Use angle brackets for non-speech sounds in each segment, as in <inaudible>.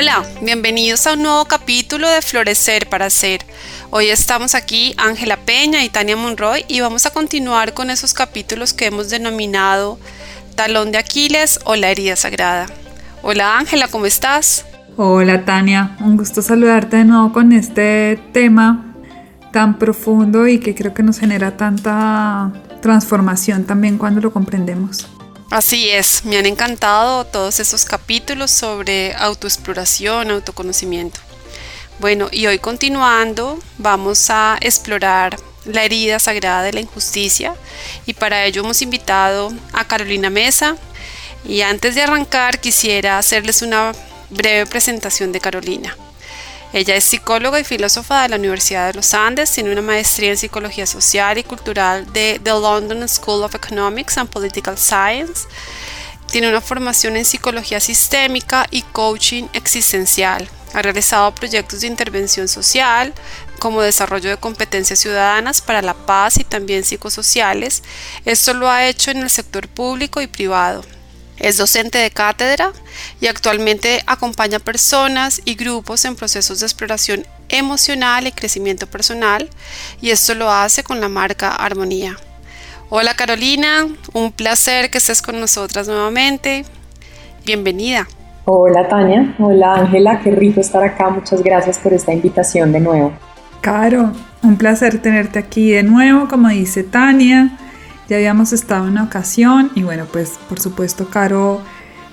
Hola, bienvenidos a un nuevo capítulo de Florecer para Ser. Hoy estamos aquí Ángela Peña y Tania Monroy y vamos a continuar con esos capítulos que hemos denominado Talón de Aquiles o la herida sagrada. Hola Ángela, ¿cómo estás? Hola Tania, un gusto saludarte de nuevo con este tema tan profundo y que creo que nos genera tanta transformación también cuando lo comprendemos. Así es, me han encantado todos esos capítulos sobre autoexploración, autoconocimiento. Bueno, y hoy continuando vamos a explorar la herida sagrada de la injusticia y para ello hemos invitado a Carolina Mesa y antes de arrancar quisiera hacerles una breve presentación de Carolina. Ella es psicóloga y filósofa de la Universidad de los Andes, tiene una maestría en psicología social y cultural de The London School of Economics and Political Science. Tiene una formación en psicología sistémica y coaching existencial. Ha realizado proyectos de intervención social, como desarrollo de competencias ciudadanas para la paz y también psicosociales. Esto lo ha hecho en el sector público y privado. Es docente de cátedra y actualmente acompaña personas y grupos en procesos de exploración emocional y crecimiento personal y esto lo hace con la marca Armonía. Hola Carolina, un placer que estés con nosotras nuevamente. Bienvenida. Hola Tania, hola Ángela, qué rico estar acá, muchas gracias por esta invitación de nuevo. Caro, un placer tenerte aquí de nuevo, como dice Tania. Ya habíamos estado en una ocasión y bueno, pues por supuesto Caro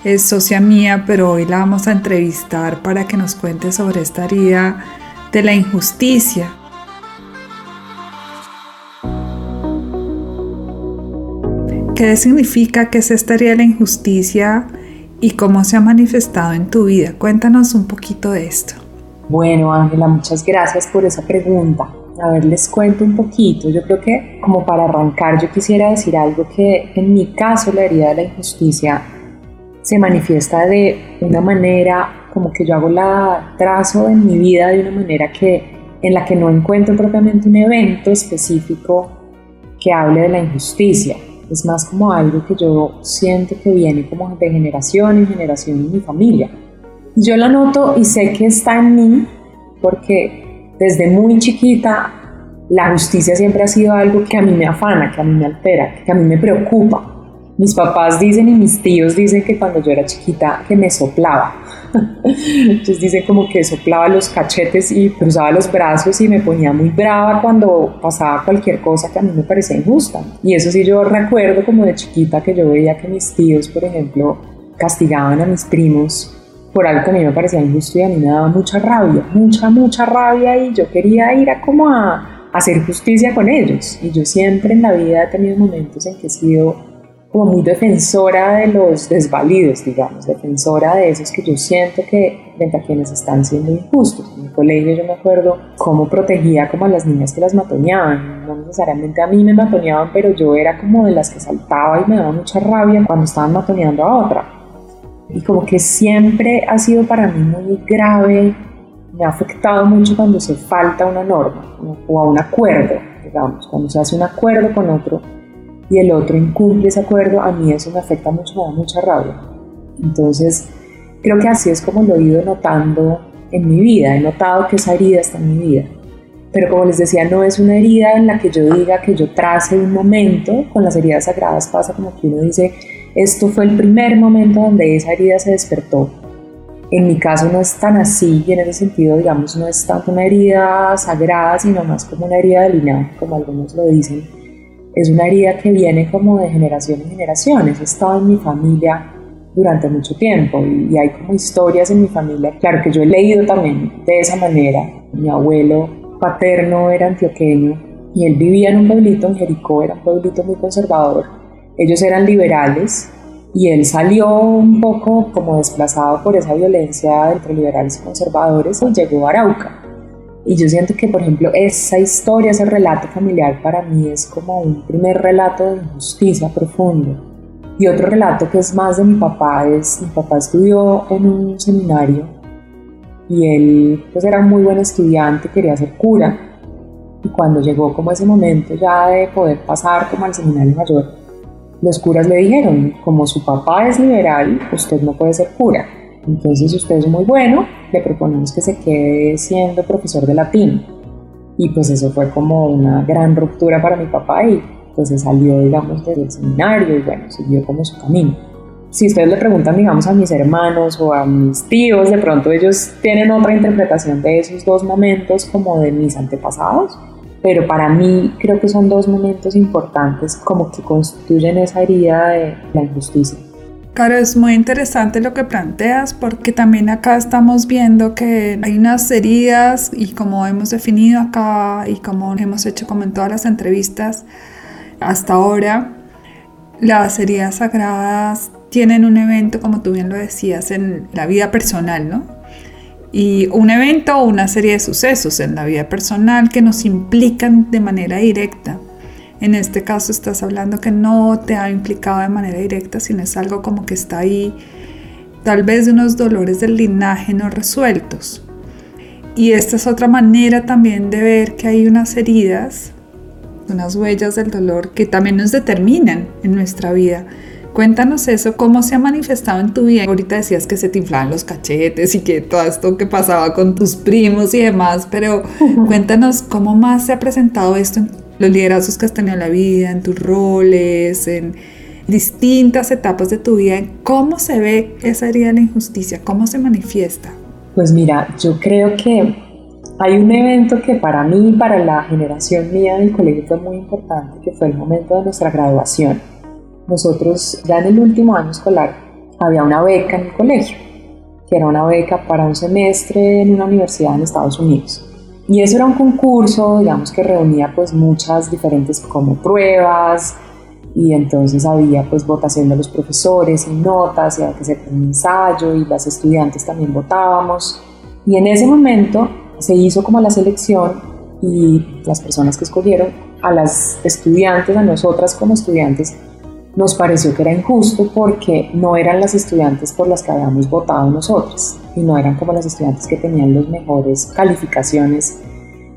es socia mía, pero hoy la vamos a entrevistar para que nos cuente sobre esta herida de la injusticia. ¿Qué significa que es esta herida de la injusticia y cómo se ha manifestado en tu vida? Cuéntanos un poquito de esto. Bueno, Ángela, muchas gracias por esa pregunta. A ver, les cuento un poquito. Yo creo que como para arrancar yo quisiera decir algo que en mi caso la herida de la injusticia se manifiesta de una manera como que yo hago la trazo en mi vida de una manera que en la que no encuentro propiamente un evento específico que hable de la injusticia. Es más como algo que yo siento que viene como de generación en generación en mi familia. Yo lo noto y sé que está en mí porque desde muy chiquita, la justicia siempre ha sido algo que a mí me afana, que a mí me altera, que a mí me preocupa. Mis papás dicen y mis tíos dicen que cuando yo era chiquita que me soplaba. <laughs> Entonces dicen como que soplaba los cachetes y cruzaba los brazos y me ponía muy brava cuando pasaba cualquier cosa que a mí me parecía injusta. Y eso sí yo recuerdo como de chiquita que yo veía que mis tíos, por ejemplo, castigaban a mis primos por algo que a mí me parecía injusto y a mí me daba mucha rabia, mucha, mucha rabia y yo quería ir a como a, hacer justicia con ellos. Y yo siempre en la vida he tenido momentos en que he sido como muy defensora de los desvalidos, digamos, defensora de esos que yo siento que frente a quienes están siendo injustos. En mi colegio yo me acuerdo cómo protegía como a las niñas que las matoneaban, no necesariamente a mí me matoneaban, pero yo era como de las que saltaba y me daba mucha rabia cuando estaban matoneando a otra y como que siempre ha sido para mí muy grave, me ha afectado mucho cuando se falta una norma o a un acuerdo, digamos, cuando se hace un acuerdo con otro y el otro incumple ese acuerdo, a mí eso me afecta mucho, me da mucha rabia. Entonces, creo que así es como lo he ido notando en mi vida, he notado que esa herida está en mi vida. Pero como les decía, no es una herida en la que yo diga que yo trace un momento, con las heridas sagradas pasa como que uno dice, esto fue el primer momento donde esa herida se despertó. En mi caso no es tan así y en ese sentido, digamos, no es tanto una herida sagrada, sino más como una herida de linaje, como algunos lo dicen. Es una herida que viene como de generación en generación. Eso ha estado en mi familia durante mucho tiempo y, hay como historias en mi familia. Claro que yo he leído también de esa manera. Mi abuelo paterno era antioqueño y él vivía en un pueblito en Jericó, era un pueblito muy conservador ellos eran liberales y él salió un poco como desplazado por esa violencia entre liberales y conservadores y llegó a Arauca. Y yo siento que, por ejemplo, esa historia, ese relato familiar para mí es como un primer relato de injusticia profundo. Y otro relato que es más de mi papá es, mi papá estudió en un seminario y él pues era un muy buen estudiante, quería ser cura. Y cuando llegó como ese momento ya de poder pasar como al seminario mayor, los curas le dijeron, como su papá es liberal, usted no puede ser cura. Entonces usted es muy bueno, le proponemos que se quede siendo profesor de latín. Y pues eso fue como una gran ruptura para mi papá y pues se salió, digamos, del seminario y bueno, siguió como su camino. Si ustedes le preguntan, digamos, a mis hermanos o a mis tíos, de pronto ellos tienen otra interpretación de esos dos momentos como de mis antepasados pero para mí creo que son dos momentos importantes como que constituyen esa herida de la injusticia. Claro, es muy interesante lo que planteas porque también acá estamos viendo que hay unas heridas y como hemos definido acá y como hemos hecho como en todas las entrevistas hasta ahora, las heridas sagradas tienen un evento, como tú bien lo decías, en la vida personal, ¿no? Y un evento o una serie de sucesos en la vida personal que nos implican de manera directa. En este caso estás hablando que no te ha implicado de manera directa, sino es algo como que está ahí, tal vez de unos dolores del linaje no resueltos. Y esta es otra manera también de ver que hay unas heridas, unas huellas del dolor que también nos determinan en nuestra vida Cuéntanos eso, cómo se ha manifestado en tu vida. Ahorita decías que se te inflaban los cachetes y que todo esto que pasaba con tus primos y demás, pero cuéntanos cómo más se ha presentado esto en los liderazgos que has tenido en la vida, en tus roles, en distintas etapas de tu vida. ¿Cómo se ve esa herida de la injusticia? ¿Cómo se manifiesta? Pues mira, yo creo que hay un evento que para mí, para la generación mía del colegio fue muy importante, que fue el momento de nuestra graduación nosotros ya en el último año escolar había una beca en el colegio, que era una beca para un semestre en una universidad en Estados Unidos. Y eso era un concurso, digamos, que reunía pues muchas diferentes como pruebas y entonces había pues votación de los profesores y notas y había que hacer un ensayo y las estudiantes también votábamos. Y en ese momento se hizo como la selección y las personas que escogieron a las estudiantes, a nosotras como estudiantes, nos pareció que era injusto porque no eran las estudiantes por las que habíamos votado nosotros y no eran como las estudiantes que tenían las mejores calificaciones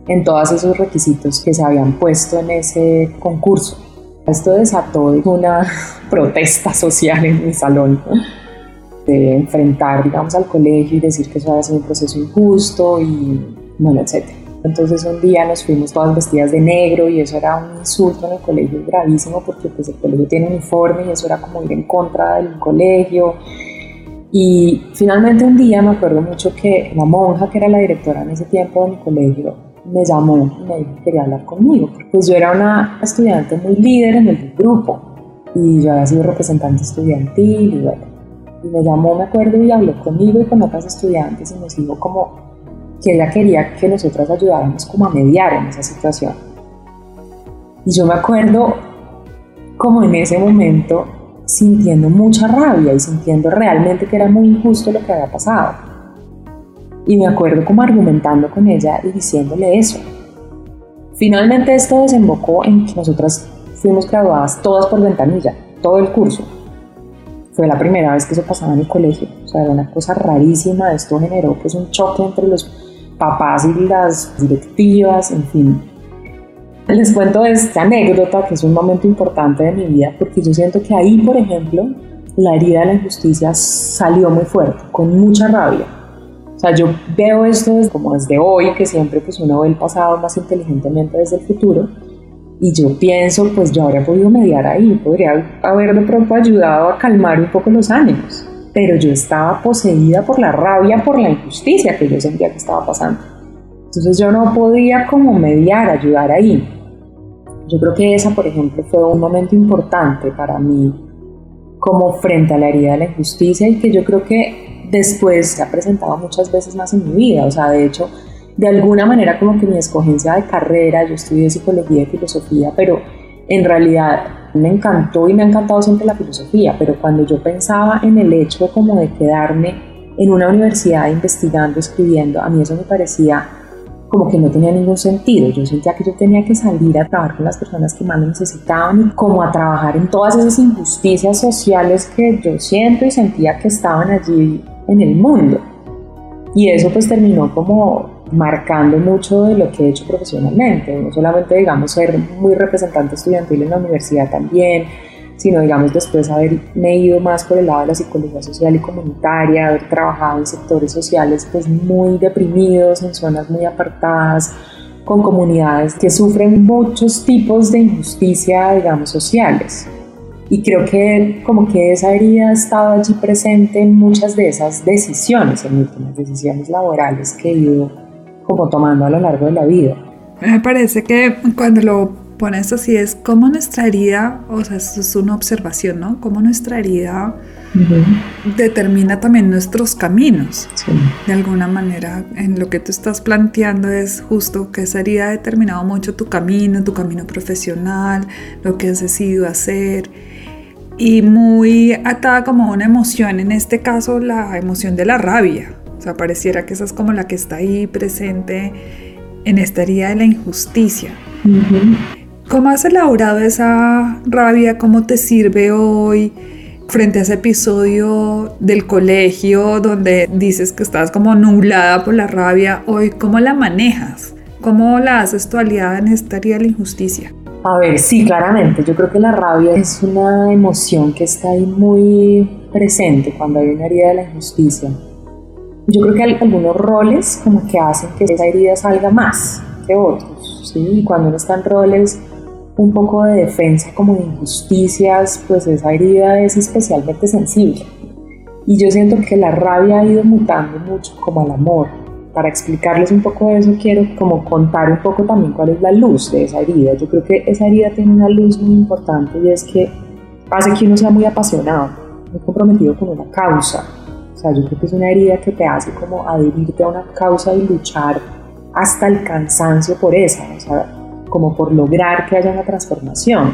en todos esos requisitos que se habían puesto en ese concurso. Esto desató una <laughs> protesta social en mi salón de enfrentar, digamos, al colegio y decir que eso había sido un proceso injusto y bueno, etcétera. Entonces un día nos fuimos todas vestidas de negro y eso era un insulto en el colegio gravísimo porque pues el colegio tiene uniforme y eso era como ir en contra del colegio. Y finalmente un día me acuerdo mucho que la monja que era la directora en ese tiempo de mi colegio me llamó y me dijo que quería hablar conmigo. Pues yo era una estudiante muy líder en el grupo y yo había sido representante estudiantil y bueno. Y me llamó, me acuerdo, y habló conmigo y con otras estudiantes y nos dijo como que ella quería que nosotras ayudáramos como a mediar en esa situación. Y yo me acuerdo como en ese momento sintiendo mucha rabia y sintiendo realmente que era muy injusto lo que había pasado. Y me acuerdo como argumentando con ella y diciéndole eso. Finalmente esto desembocó en que nosotras fuimos graduadas todas por ventanilla, todo el curso. Fue la primera vez que eso pasaba en el colegio, o sea, era una cosa rarísima, esto generó pues un choque entre los papás y las directivas, en fin. Les cuento esta anécdota que es un momento importante de mi vida porque yo siento que ahí, por ejemplo, la herida de la injusticia salió muy fuerte, con mucha rabia. O sea, yo veo esto como desde hoy, que siempre pues uno ve el pasado más inteligentemente desde el futuro, y yo pienso, pues yo habría podido mediar ahí, podría haber de pronto ayudado a calmar un poco los ánimos pero yo estaba poseída por la rabia, por la injusticia que yo sentía que estaba pasando. Entonces yo no podía como mediar, ayudar ahí. Yo creo que esa, por ejemplo, fue un momento importante para mí como frente a la herida de la injusticia y que yo creo que después se ha presentado muchas veces más en mi vida. O sea, de hecho, de alguna manera como que mi escogencia de carrera, yo estudié psicología y filosofía, pero en realidad Me encantó y me ha encantado siempre la filosofía, pero cuando yo pensaba en el hecho como de quedarme en una universidad investigando, escribiendo, a mí eso me parecía como que no tenía ningún sentido. Yo sentía que yo tenía que salir a trabajar con las personas que más necesitaban y como a trabajar en todas esas injusticias sociales que yo siento y sentía que estaban allí en el mundo. Y eso pues terminó como marcando mucho de lo que he hecho profesionalmente, no solamente digamos ser muy representante estudiantil en la universidad también, sino digamos después haberme ido más por el lado de la psicología social y comunitaria, haber trabajado en sectores sociales pues muy deprimidos, en zonas muy apartadas, con comunidades que sufren muchos tipos de injusticia, digamos, sociales. Y creo que como que esa herida ha estado allí presente en muchas de esas decisiones, en últimas decisiones laborales que ido como tomando a lo largo de la vida. Me parece que cuando lo pones así es como nuestra herida, o sea, esto es una observación, ¿no? Como nuestra herida determina también nuestros caminos. De alguna manera, en lo que tú estás planteando es justo que esa herida ha determinado mucho tu camino, tu camino profesional, lo que has decidido hacer y muy atada como una emoción, en este caso la emoción de la rabia. O sea, pareciera que esa es como la que está ahí presente en esta herida de la injusticia. ¿Cómo has elaborado esa rabia? ¿Cómo te sirve hoy frente a ese episodio del colegio donde dices que estás como nublada por la rabia? Hoy, ¿cómo la manejas? ¿Cómo la haces tu aliada en esta herida de la injusticia? A ver, sí, claramente. Yo creo que la rabia es una emoción que está ahí muy presente cuando hay una herida de la injusticia. Yo creo que hay algunos roles como que hacen que esa herida salga más que otros, ¿sí? Y cuando uno está en roles un poco de defensa como de injusticias, pues esa herida es especialmente sensible. Y yo siento que la rabia ha ido mutando mucho como al amor para explicarles un poco de eso quiero como contar un poco también cuál es la luz de esa herida. Yo creo que esa herida tiene una luz muy importante y es que hace que uno sea muy apasionado, muy comprometido con una causa. O sea, yo creo que es una herida que te hace como adherirte a una causa y luchar hasta el cansancio por esa, o sea, como por lograr que haya una transformación.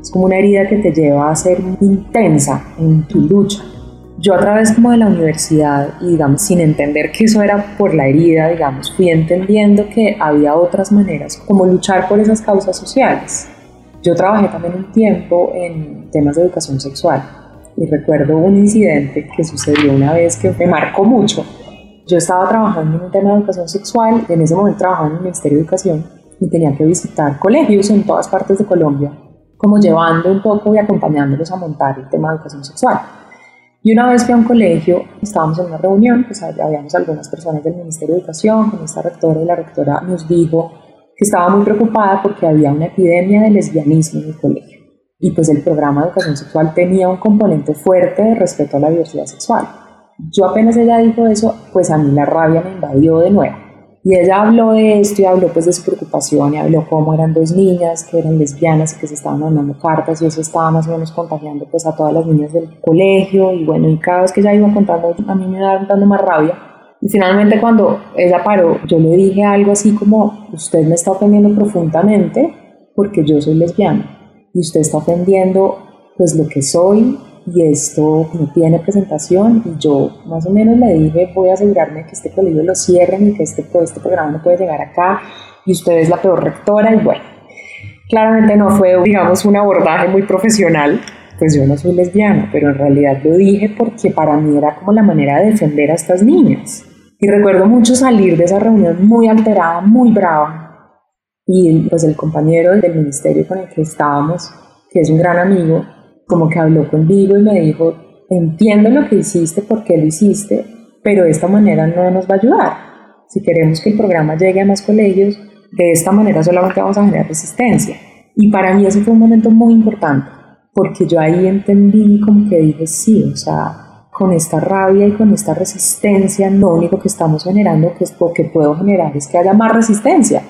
Es como una herida que te lleva a ser intensa en tu lucha yo a través como de la universidad y digamos sin entender que eso era por la herida, digamos, fui entendiendo que había otras maneras como luchar por esas causas sociales. Yo trabajé también un tiempo en temas de educación sexual y recuerdo un incidente que sucedió una vez que me marcó mucho. Yo estaba trabajando en un tema de educación sexual, en ese momento trabajaba en el Ministerio de Educación y tenía que visitar colegios en todas partes de Colombia, como llevando un poco y acompañándolos a montar el tema de educación sexual. Y una vez fui a un colegio, estábamos en una reunión, pues habíamos algunas personas del Ministerio de Educación, con esta rectora y la rectora nos dijo que estaba muy preocupada porque había una epidemia de lesbianismo en el colegio. Y pues el programa de educación sexual tenía un componente fuerte de respeto a la diversidad sexual. Yo apenas ella dijo eso, pues a mí la rabia me invadió de nuevo. Y ella habló de esto y habló pues de su preocupación y habló cómo eran dos niñas que eran lesbianas y que se estaban mandando cartas y eso estaba más o menos contagiando pues a todas las niñas del colegio y bueno, y cada vez que ella iba contando a mí me iba dando más rabia. Y finalmente cuando ella paró, yo le dije algo así como, usted me está ofendiendo profundamente porque yo soy lesbiana y usted está ofendiendo pues lo que soy y esto no tiene presentación y yo más o menos le dije voy a asegurarme que este colegio lo cierren y que este, este programa no puede llegar acá y usted es la peor rectora y bueno, claramente no fue digamos un abordaje muy profesional pues yo no soy lesbiana, pero en realidad lo dije porque para mí era como la manera de defender a estas niñas. Y recuerdo mucho salir de esa reunión muy alterada, muy brava. Y pues el compañero del ministerio con el que estábamos, que es un gran amigo, como que habló conmigo y me dijo, entiendo lo que hiciste, por qué lo hiciste, pero de esta manera no nos va a ayudar. Si queremos que el programa llegue a más colegios, de esta manera solamente vamos a generar resistencia. Y para mí ese fue un momento muy importante, porque yo ahí entendí como que dije, sí, o sea, con esta rabia y con esta resistencia, lo único que estamos generando, que es porque puedo generar, es que haya más resistencia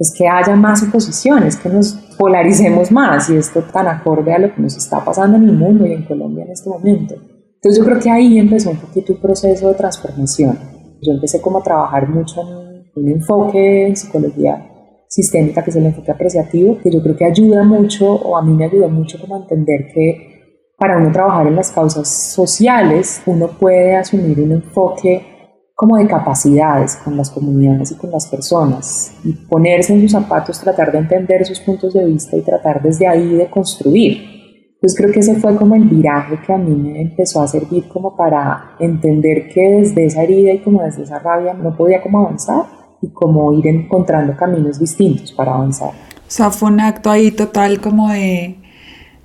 es que haya más oposiciones, que nos polaricemos más y esto tan acorde a lo que nos está pasando en el mundo y en Colombia en este momento. Entonces yo creo que ahí empezó un poquito el proceso de transformación. Yo empecé como a trabajar mucho en un enfoque en psicología sistémica, que es el enfoque apreciativo, que yo creo que ayuda mucho, o a mí me ayudó mucho como a entender que para uno trabajar en las causas sociales, uno puede asumir un enfoque como de capacidades con las comunidades y con las personas y ponerse en sus zapatos, tratar de entender sus puntos de vista y tratar desde ahí de construir. Pues creo que ese fue como el viraje que a mí me empezó a servir como para entender que desde esa herida y como desde esa rabia no podía como avanzar y como ir encontrando caminos distintos para avanzar. O sea, fue un acto ahí total como de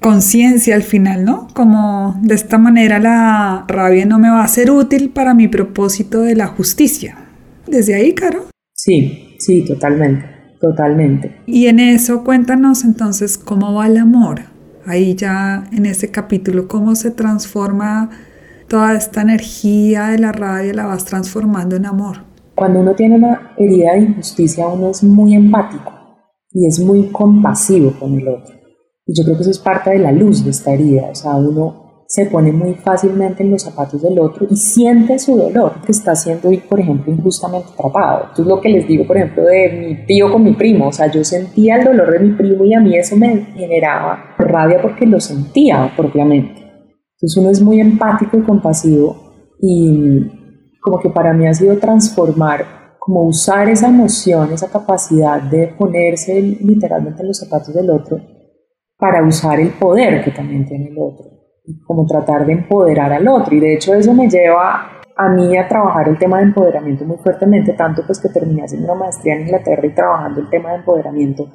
conciencia al final, ¿no? Como de esta manera la rabia no me va a ser útil para mi propósito de la justicia. Desde ahí, Caro. Sí, sí, totalmente, totalmente. Y en eso cuéntanos entonces cómo va el amor. Ahí ya en ese capítulo, cómo se transforma toda esta energía de la rabia, la vas transformando en amor. Cuando uno tiene una herida de injusticia, uno es muy empático y es muy compasivo con el otro. Y yo creo que eso es parte de la luz de esta herida, o sea, uno se pone muy fácilmente en los zapatos del otro y siente su dolor que está siendo, por ejemplo, injustamente tratado. Esto es lo que les digo, por ejemplo, de mi tío con mi primo, o sea, yo sentía el dolor de mi primo y a mí eso me generaba rabia porque lo sentía propiamente. Entonces uno es muy empático y compasivo y como que para mí ha sido transformar, como usar esa emoción, esa capacidad de ponerse literalmente en los zapatos del otro para usar el poder que también tiene el otro, como tratar de empoderar al otro. Y de hecho eso me lleva a mí a trabajar el tema de empoderamiento muy fuertemente, tanto pues que terminé haciendo una maestría en Inglaterra y trabajando el tema de empoderamiento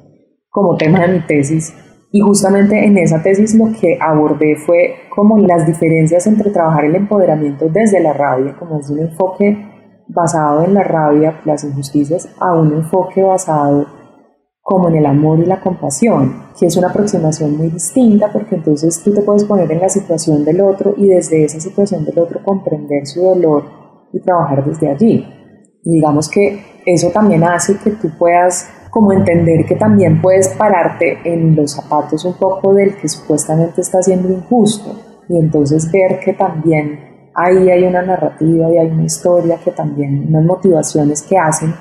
como tema de mi tesis. Y justamente en esa tesis lo que abordé fue como las diferencias entre trabajar el empoderamiento desde la rabia, como desde un enfoque basado en la rabia, las injusticias, a un enfoque basado como en el amor y la compasión, que es una aproximación muy distinta porque entonces tú te puedes poner en la situación del otro y desde esa situación del otro comprender su dolor y trabajar desde allí. Y digamos que eso también hace que tú puedas como entender que también puedes pararte en los zapatos un poco del que supuestamente está siendo injusto y entonces ver que también ahí hay una narrativa y hay una historia que también, unas motivaciones que hacen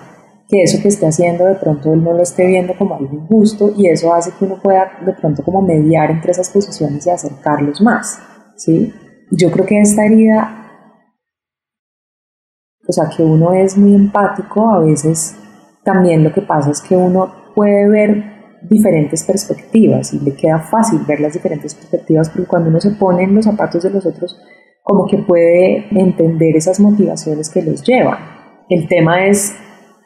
que eso que esté haciendo de pronto él no lo esté viendo como algo injusto y eso hace que uno pueda de pronto como mediar entre esas posiciones y acercarlos más, ¿sí? Yo creo que esta herida, o sea, que uno es muy empático, a veces también lo que pasa es que uno puede ver diferentes perspectivas y le queda fácil ver las diferentes perspectivas porque cuando uno se pone en los zapatos de los otros, como que puede entender esas motivaciones que los llevan. El tema es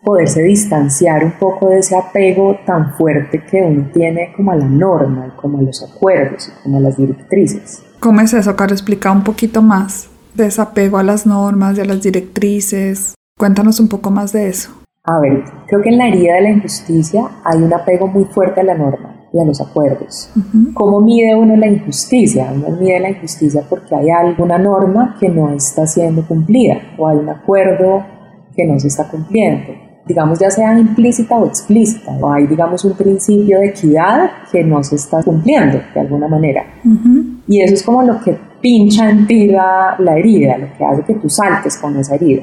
poderse distanciar un poco de ese apego tan fuerte que uno tiene como a la norma, como a los acuerdos, como a las directrices. ¿Cómo es eso, Caro? Explica un poquito más de ese apego a las normas y a las directrices. Cuéntanos un poco más de eso. A ver, creo que en la herida de la injusticia hay un apego muy fuerte a la norma y a los acuerdos. ¿Cómo mide uno la injusticia? Uno mide la injusticia porque hay alguna norma que no está siendo cumplida o hay un acuerdo que no se está cumpliendo digamos, ya sea implícita o explícita, o hay, digamos, un principio de equidad que no se está cumpliendo de alguna manera. Y eso es como lo que pincha en ti la, la herida, lo que hace que tú saltes con esa herida.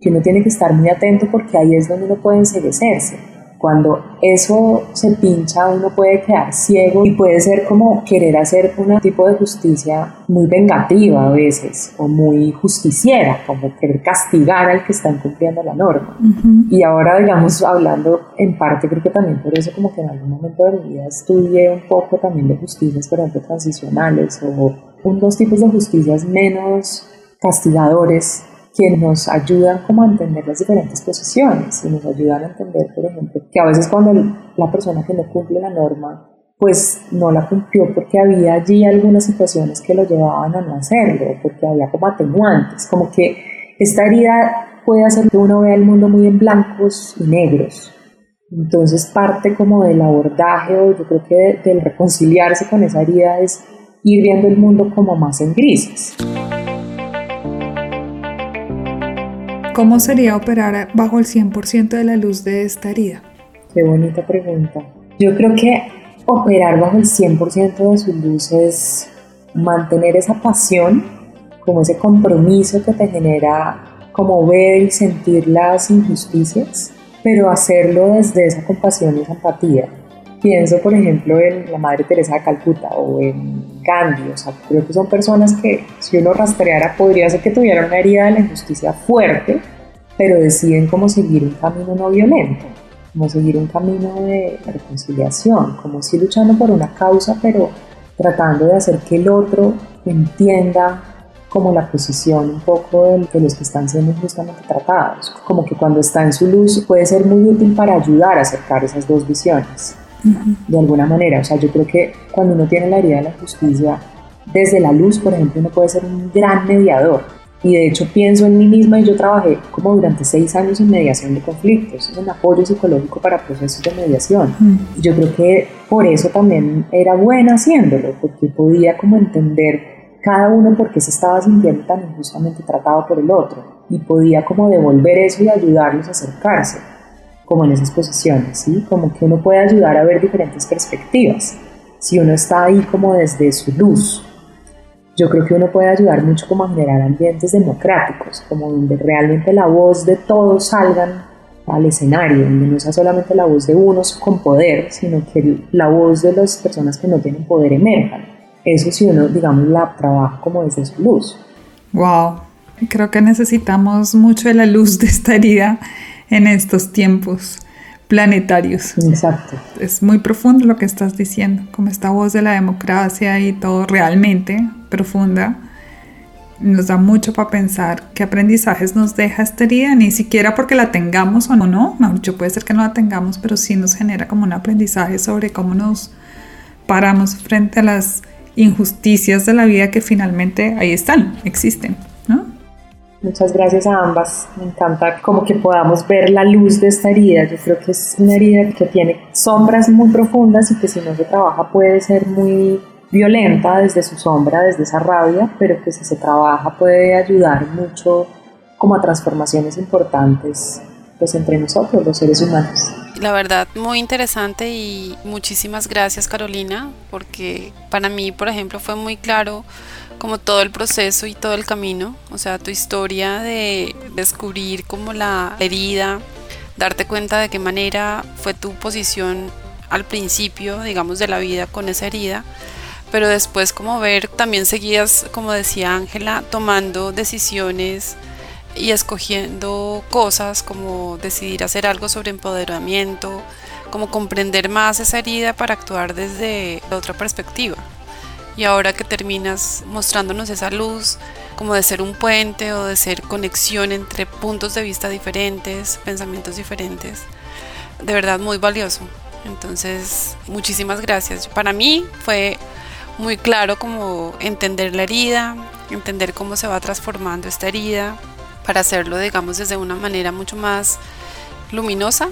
Que uno tiene que estar muy atento porque ahí es donde uno puede enseguecerse cuando eso se pincha, uno puede quedar ciego y puede ser como querer hacer un tipo de justicia muy vengativa a veces o muy justiciera, como querer castigar al que está incumpliendo la norma. Y ahora, digamos, hablando en parte, creo que también por eso como que en algún momento de mi vida estudié un poco también de justicias, por ejemplo, transicionales o dos tipos de justicias menos castigadores que nos ayudan como a entender las diferentes posiciones y nos ayudan a entender, por ejemplo, que a veces cuando la persona que no cumple la norma pues no la cumplió porque había allí algunas situaciones que lo llevaban a no hacerlo, porque había como atenuantes, como que esta herida puede hacer que uno vea el mundo muy en blancos y negros. Entonces parte como del abordaje o yo creo que del reconciliarse con esa herida es ir viendo el mundo como más en grises. ¿Cómo sería operar bajo el 100% de la luz de esta herida? Qué bonita pregunta. Yo creo que operar bajo el 100% de su luz es mantener esa pasión, como ese compromiso que te genera como ver y sentir las injusticias pero hacerlo desde esa compasión y esa empatía. Pienso, por ejemplo, en la Madre Teresa de Calcuta o en Gandhi, o sea, creo que son personas que si uno rastreara podría ser que tuvieran una herida de la injusticia fuerte, pero deciden cómo seguir un camino no violento, como seguir un camino de reconciliación, como si luchando por una causa, pero tratando de hacer que el otro entienda como la posición un poco de, los que están siendo injustamente tratados, como que cuando está en su luz puede ser muy útil para ayudar a acercar esas dos visiones, de alguna manera. O sea, yo creo que cuando uno tiene la herida de la justicia, desde la luz, por ejemplo, uno puede ser un gran mediador. Y de hecho pienso en mí misma y yo trabajé como durante seis años en mediación de conflictos, en apoyo psicológico para procesos de mediación. Y yo creo que por eso también era buena haciéndolo, porque podía como entender cada uno porque se estaba sintiendo tan injustamente tratado por el otro y podía como devolver eso y ayudarlos a acercarse, como en esas posiciones, ¿sí? Como que uno puede ayudar a ver diferentes perspectivas, si uno está ahí como desde su luz. Yo creo que uno puede ayudar mucho como a generar ambientes democráticos, como donde realmente la voz de todos salgan al escenario, donde no sea solamente la voz de unos con poder, sino que la voz de las personas que no tienen poder emerjan eso si uno, digamos, la trabaja como desde su luz. Wow, creo que necesitamos mucho de la luz de esta herida en estos tiempos planetarios. Exacto. Es muy profundo lo que estás diciendo, como esta voz de la democracia y todo realmente profunda. Nos da mucho para pensar qué aprendizajes nos deja esta herida, ni siquiera porque la tengamos o no, mucho puede ser que no la tengamos, pero sí nos genera como un aprendizaje sobre cómo nos paramos frente a las injusticias de la vida que finalmente ahí están, existen. Muchas gracias a ambas. Me encanta como que podamos ver la luz de esta herida. Yo creo que es una herida que tiene sombras muy profundas y que si no se trabaja puede ser muy violenta desde su sombra, desde esa rabia, pero que si se trabaja puede ayudar mucho como a transformaciones importantes pues entre nosotros, los seres humanos la verdad muy interesante y muchísimas gracias Carolina, porque para mí, por ejemplo, fue muy claro como todo el proceso y todo el camino, o sea, tu historia de descubrir como la herida, darte cuenta de qué manera fue tu posición al principio, digamos, de la vida con esa herida, pero después como ver, también seguías, como decía Ángela, tomando decisiones y escogiendo cosas como decidir hacer algo sobre empoderamiento, como comprender más esa herida para actuar desde otra perspectiva. Y ahora que terminas mostrándonos esa luz, como de ser un puente o de ser conexión entre puntos de vista diferentes, pensamientos diferentes, de verdad muy valioso. Entonces, muchísimas gracias. Para mí fue muy claro como entender la herida, entender cómo se va transformando esta herida, para hacerlo, digamos, desde una manera mucho más luminosa.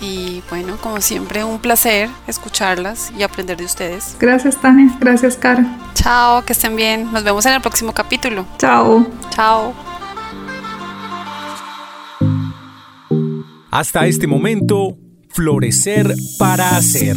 Y bueno, como siempre, un placer escucharlas y aprender de ustedes. Gracias, Tania. Gracias, Cara. Chao, que estén bien. Nos vemos en el próximo capítulo. Chao. Chao. Hasta este momento, Florecer para Hacer.